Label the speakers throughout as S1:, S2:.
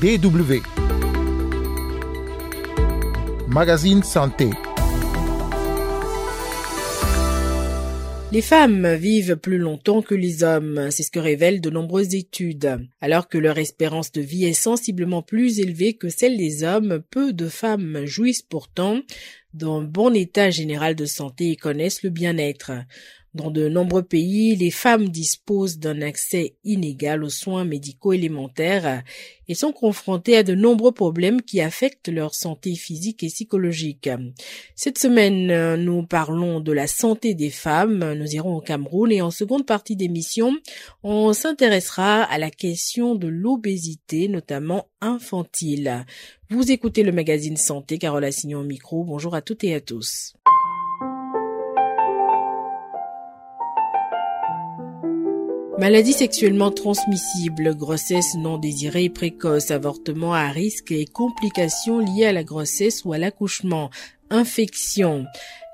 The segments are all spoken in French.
S1: DW. Magazine Santé.
S2: Les femmes vivent plus longtemps que les hommes, c'est ce que révèlent de nombreuses études. Alors que leur espérance de vie est sensiblement plus élevée que celle des hommes, peu de femmes jouissent pourtant d'un bon état général de santé et connaissent le bien-être. Dans de nombreux pays, les femmes disposent d'un accès inégal aux soins médicaux élémentaires et sont confrontées à de nombreux problèmes qui affectent leur santé physique et psychologique. Cette semaine, nous parlons de la santé des femmes. Nous irons au Cameroun et en seconde partie d'émission, on s'intéressera à la question de l'obésité, notamment infantile. Vous écoutez le magazine Santé, Carole Assignon au micro. Bonjour à toutes et à tous. Maladies sexuellement transmissibles, grossesse non désirée précoce, avortement à risque et complications liées à la grossesse ou à l'accouchement, infection.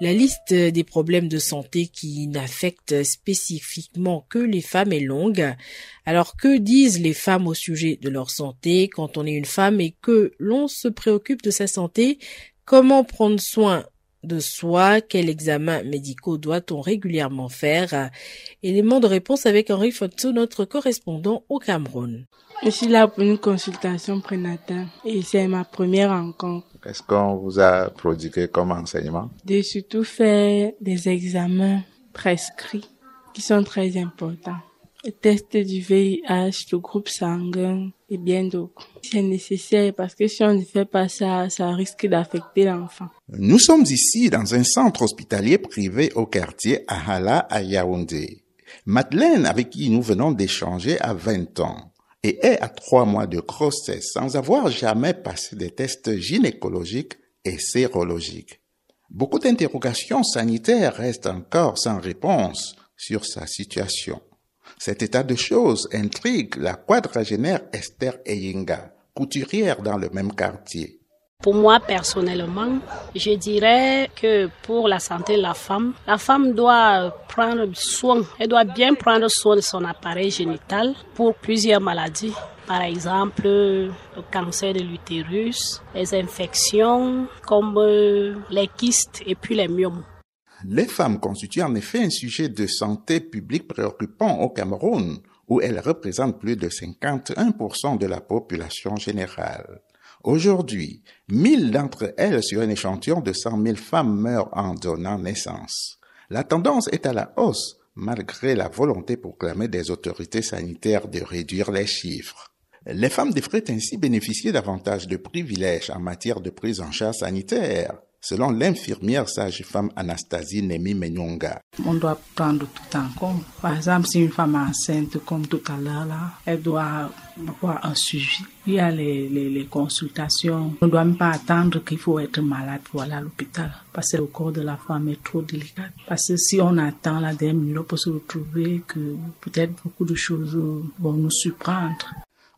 S2: La liste des problèmes de santé qui n'affectent spécifiquement que les femmes est longue. Alors que disent les femmes au sujet de leur santé quand on est une femme et que l'on se préoccupe de sa santé? Comment prendre soin de soi, quels examens médicaux doit-on régulièrement faire? Élément de réponse avec Henri Fotso, notre correspondant au Cameroun.
S3: Je suis là pour une consultation prénatale et c'est ma première rencontre.
S4: Qu'est-ce qu'on vous a prodigué comme enseignement?
S3: J'ai surtout fait des examens prescrits qui sont très importants. Test du VIH, le groupe sanguin et bien d'autres. C'est nécessaire parce que si on ne fait pas ça, ça risque d'affecter l'enfant.
S4: Nous sommes ici dans un centre hospitalier privé au quartier Ahala à Yaoundé. Madeleine, avec qui nous venons d'échanger, a 20 ans et est à trois mois de grossesse sans avoir jamais passé des tests gynécologiques et sérologiques. Beaucoup d'interrogations sanitaires restent encore sans réponse sur sa situation. Cet état de choses intrigue la quadragénaire Esther Eyinga, couturière dans le même quartier.
S5: Pour moi, personnellement, je dirais que pour la santé de la femme, la femme doit prendre soin, elle doit bien prendre soin de son appareil génital pour plusieurs maladies. Par exemple, le cancer de l'utérus, les infections comme les kystes et puis les myomes.
S4: Les femmes constituent en effet un sujet de santé publique préoccupant au Cameroun, où elles représentent plus de 51% de la population générale. Aujourd'hui, 1000 d'entre elles sur un échantillon de 100 000 femmes meurent en donnant naissance. La tendance est à la hausse, malgré la volonté proclamée des autorités sanitaires de réduire les chiffres. Les femmes devraient ainsi bénéficier davantage de privilèges en matière de prise en charge sanitaire, selon l'infirmière sage-femme Anastasie Nemi Menyonga.
S3: On doit prendre tout en compte. Par exemple, si une femme enceinte, comme tout à l'heure, là, elle doit avoir un suivi. Il y a les, les, les consultations. On ne doit même pas attendre qu'il faut être malade pour aller à l'hôpital. Parce que le corps de la femme est trop délicat. Parce que si on attend la dernière minute, on peut se retrouver que peut-être beaucoup de choses vont nous surprendre.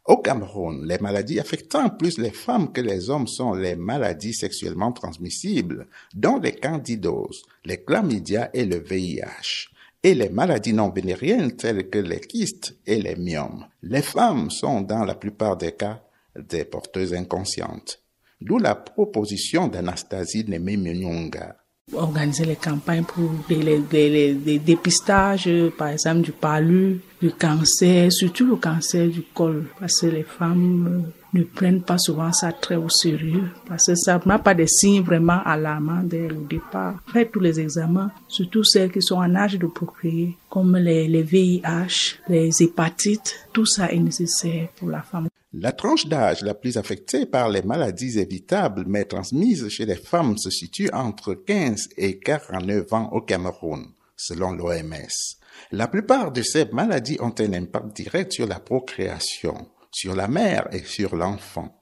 S4: Au Cameroun, les maladies affectant plus les femmes que les hommes sont les maladies sexuellement transmissibles, dont les candidoses, les chlamydia et le VIH, et les maladies non vénériennes telles que les kystes et les myomes. Les femmes sont dans la plupart des cas des porteuses inconscientes. D'où la proposition d'Anastasie Nemé Munyonga
S3: organiser les campagnes pour des, des, dépistages, par exemple du palu, du cancer, surtout le cancer du col, parce que les femmes ne prennent pas souvent ça très au sérieux, parce que ça n'a pas des signes vraiment alarmants dès le départ. Faites tous les examens, surtout celles qui sont en âge de procréer, comme les, les VIH, les hépatites, tout ça est nécessaire pour la femme.
S4: La tranche d'âge la plus affectée par les maladies évitables mais transmises chez les femmes se situe entre 15 et 49 ans au Cameroun, selon l'OMS. La plupart de ces maladies ont un impact direct sur la procréation, sur la mère et sur l'enfant.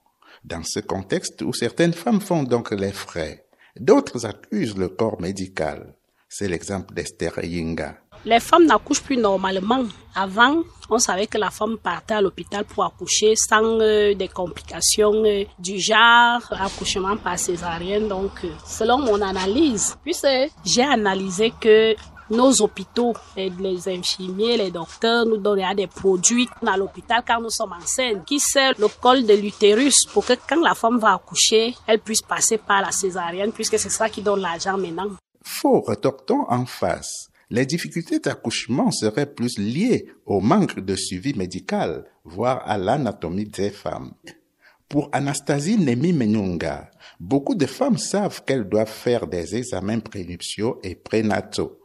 S4: Dans ce contexte où certaines femmes font donc les frais, d'autres accusent le corps médical. C'est l'exemple d'Esther Yinga.
S5: Les femmes n'accouchent plus normalement. Avant, on savait que la femme partait à l'hôpital pour accoucher sans euh, des complications euh, du genre accouchement par césarienne. Donc, euh, selon mon analyse, puisque j'ai analysé que nos hôpitaux, les infirmiers, les docteurs nous donnent des produits à l'hôpital quand nous sommes enceintes qui sert le col de l'utérus pour que quand la femme va accoucher, elle puisse passer par la césarienne puisque c'est ça qui donne l'argent maintenant.
S4: Faux, retortons en face. Les difficultés d'accouchement seraient plus liées au manque de suivi médical, voire à l'anatomie des femmes. Pour Anastasie Nemi Menyunga, beaucoup de femmes savent qu'elles doivent faire des examens prénuptiaux et prénataux,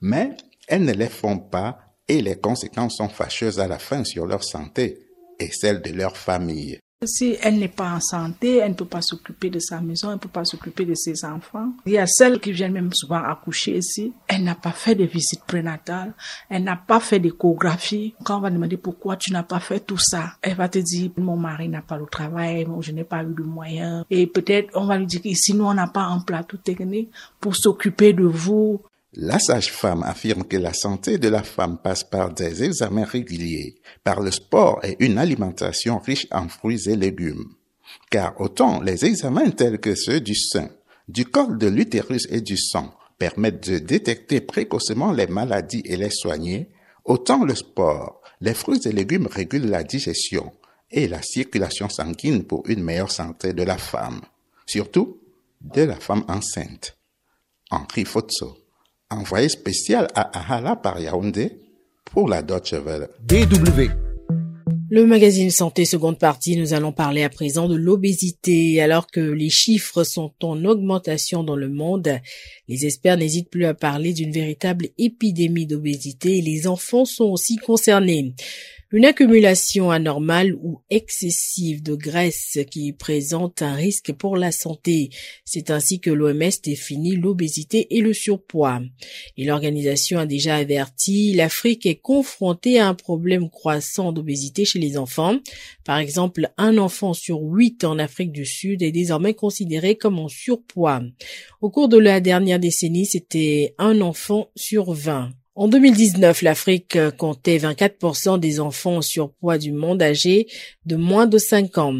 S4: mais elles ne les font pas et les conséquences sont fâcheuses à la fin sur leur santé et celle de leur famille.
S3: Si elle n'est pas en santé, elle ne peut pas s'occuper de sa maison, elle ne peut pas s'occuper de ses enfants. Il y a celles qui viennent même souvent accoucher ici. Elle n'a pas fait de visite prénatale, elle n'a pas fait d'échographie. Quand on va demander pourquoi tu n'as pas fait tout ça, elle va te dire mon mari n'a pas le travail, je n'ai pas eu de moyens. Et peut-être on va lui dire que sinon on n'a pas un plateau technique pour s'occuper de vous.
S4: La sage-femme affirme que la santé de la femme passe par des examens réguliers, par le sport et une alimentation riche en fruits et légumes. Car autant les examens tels que ceux du sein, du col de l'utérus et du sang permettent de détecter précocement les maladies et les soigner, autant le sport, les fruits et légumes régulent la digestion et la circulation sanguine pour une meilleure santé de la femme, surtout de la femme enceinte. Henri Fotso envoyé spécial à Ahala par Yaoundé pour la Deutsche Welle.
S1: DW.
S2: Le magazine Santé seconde partie, nous allons parler à présent de l'obésité. Alors que les chiffres sont en augmentation dans le monde, les experts n'hésitent plus à parler d'une véritable épidémie d'obésité et les enfants sont aussi concernés. Une accumulation anormale ou excessive de graisse qui présente un risque pour la santé. C'est ainsi que l'OMS définit l'obésité et le surpoids. Et l'organisation a déjà averti, l'Afrique est confrontée à un problème croissant d'obésité chez les enfants. Par exemple, un enfant sur huit en Afrique du Sud est désormais considéré comme en surpoids. Au cours de la dernière décennie, c'était un enfant sur vingt. En 2019, l'Afrique comptait 24% des enfants en surpoids du monde âgés de moins de 5 ans.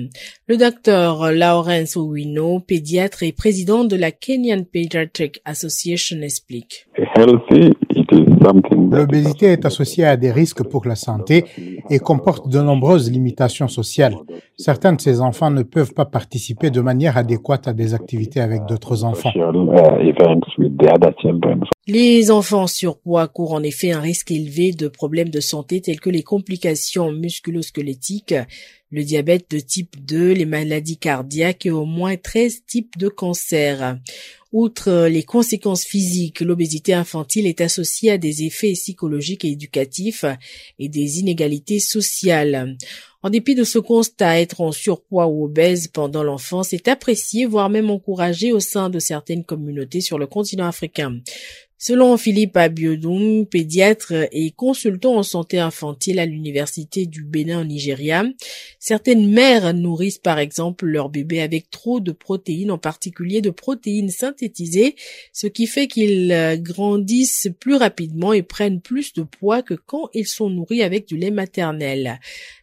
S2: Le docteur Lawrence Owino, pédiatre et président de la Kenyan Pediatric Association, explique.
S1: L'obésité est associée à des risques pour la santé et comporte de nombreuses limitations sociales. Certains de ces enfants ne peuvent pas participer de manière adéquate à des activités avec d'autres enfants.
S2: Les enfants surpoids courent en effet un risque élevé de problèmes de santé tels que les complications musculosquelettiques, le diabète de type 2, les maladies cardiaques et au moins 13 types de cancers. Outre les conséquences physiques, l'obésité infantile est associée à des effets psychologiques et éducatifs et des inégalités sociales. En dépit de ce constat, être en surpoids ou obèse pendant l'enfance est apprécié, voire même encouragé au sein de certaines communautés sur le continent africain. Selon Philippe Abiodun, pédiatre et consultant en santé infantile à l'université du Bénin au Nigeria, certaines mères nourrissent par exemple leur bébé avec trop de protéines, en particulier de protéines synthétisées, ce qui fait qu'ils euh, grandissent plus rapidement et prennent plus de poids que quand ils sont nourris avec du lait maternel.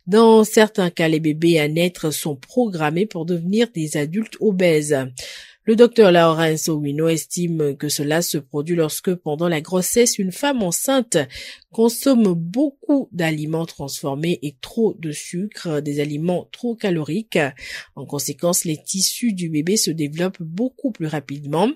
S2: Dans certains cas, les bébés à naître sont programmés pour devenir des adultes obèses. Le docteur Laurence Owino estime que cela se produit lorsque pendant la grossesse, une femme enceinte consomme beaucoup d'aliments transformés et trop de sucre, des aliments trop caloriques. En conséquence, les tissus du bébé se développent beaucoup plus rapidement.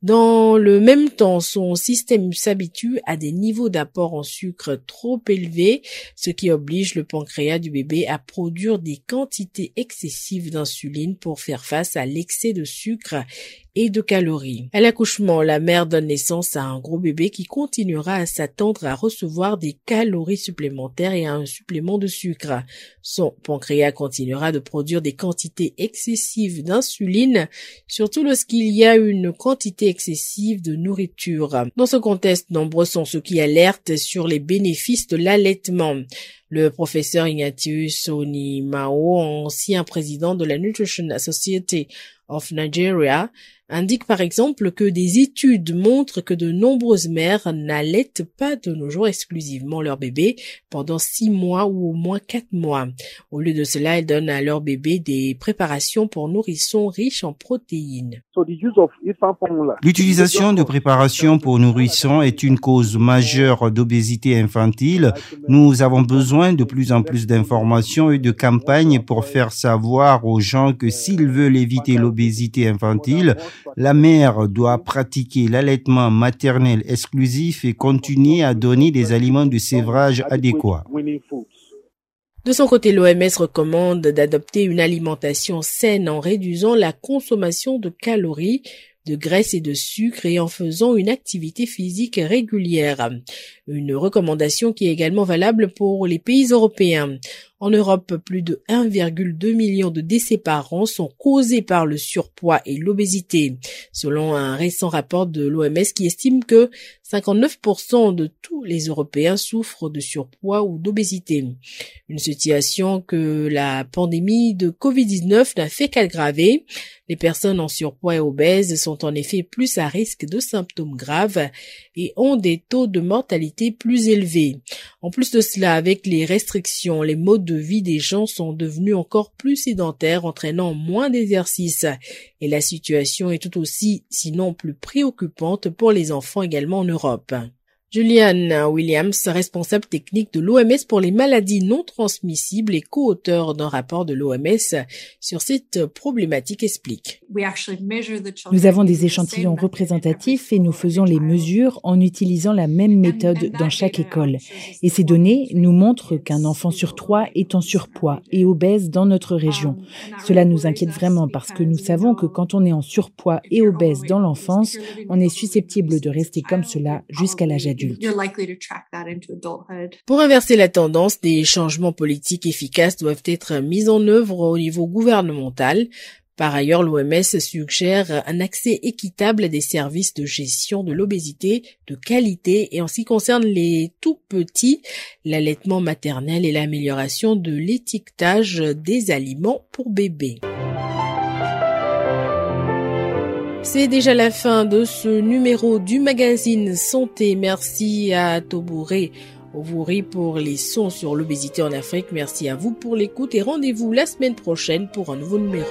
S2: Dans le même temps, son système s'habitue à des niveaux d'apport en sucre trop élevés, ce qui oblige le pancréas du bébé à produire des quantités excessives d'insuline pour faire face à l'excès de sucre et de calories. À l'accouchement, la mère donne naissance à un gros bébé qui continuera à s'attendre à recevoir des calories supplémentaires et à un supplément de sucre. Son pancréas continuera de produire des quantités excessives d'insuline, surtout lorsqu'il y a une quantité excessive de nourriture. Dans ce contexte, nombreux sont ceux qui alertent sur les bénéfices de l'allaitement. Le professeur Ignatius Onimao, ancien président de la Nutrition Society of Nigeria indique par exemple que des études montrent que de nombreuses mères n'allaitent pas de nos jours exclusivement leur bébé pendant six mois ou au moins quatre mois. Au lieu de cela, elles donnent à leur bébé des préparations pour nourrissons riches en protéines.
S6: L'utilisation de préparations pour nourrissons est une cause majeure d'obésité infantile. Nous avons besoin de plus en plus d'informations et de campagnes pour faire savoir aux gens que s'ils veulent éviter l'obésité infantile, la mère doit pratiquer l'allaitement maternel exclusif et continuer à donner des aliments de sévrage adéquats.
S2: De son côté, l'OMS recommande d'adopter une alimentation saine en réduisant la consommation de calories, de graisse et de sucre et en faisant une activité physique régulière. Une recommandation qui est également valable pour les pays européens. En Europe, plus de 1,2 million de décès par an sont causés par le surpoids et l'obésité, selon un récent rapport de l'OMS qui estime que 59% de tous les Européens souffrent de surpoids ou d'obésité. Une situation que la pandémie de Covid-19 n'a fait qu'aggraver. Les personnes en surpoids et obèses sont en effet plus à risque de symptômes graves et ont des taux de mortalité plus élevés. En plus de cela, avec les restrictions, les modes de vie des gens sont devenus encore plus sédentaires, entraînant moins d'exercice. Et la situation est tout aussi, sinon plus préoccupante pour les enfants également en Europe. Julian Williams, responsable technique de l'OMS pour les maladies non transmissibles et co-auteur d'un rapport de l'OMS sur cette problématique, explique.
S7: Nous avons des échantillons représentatifs et nous faisons les mesures en utilisant la même méthode dans chaque école. Et ces données nous montrent qu'un enfant sur trois est en surpoids et obèse dans notre région. Cela nous inquiète vraiment parce que nous savons que quand on est en surpoids et obèse dans l'enfance, on est susceptible de rester comme cela jusqu'à l'âge adulte.
S2: Pour inverser la tendance, des changements politiques efficaces doivent être mis en œuvre au niveau gouvernemental. Par ailleurs, l'OMS suggère un accès équitable à des services de gestion de l'obésité de qualité et en ce qui concerne les tout petits, l'allaitement maternel et l'amélioration de l'étiquetage des aliments pour bébés. C'est déjà la fin de ce numéro du magazine Santé. Merci à Tobouré Ovouri pour les sons sur l'obésité en Afrique. Merci à vous pour l'écoute et rendez-vous la semaine prochaine pour un nouveau numéro.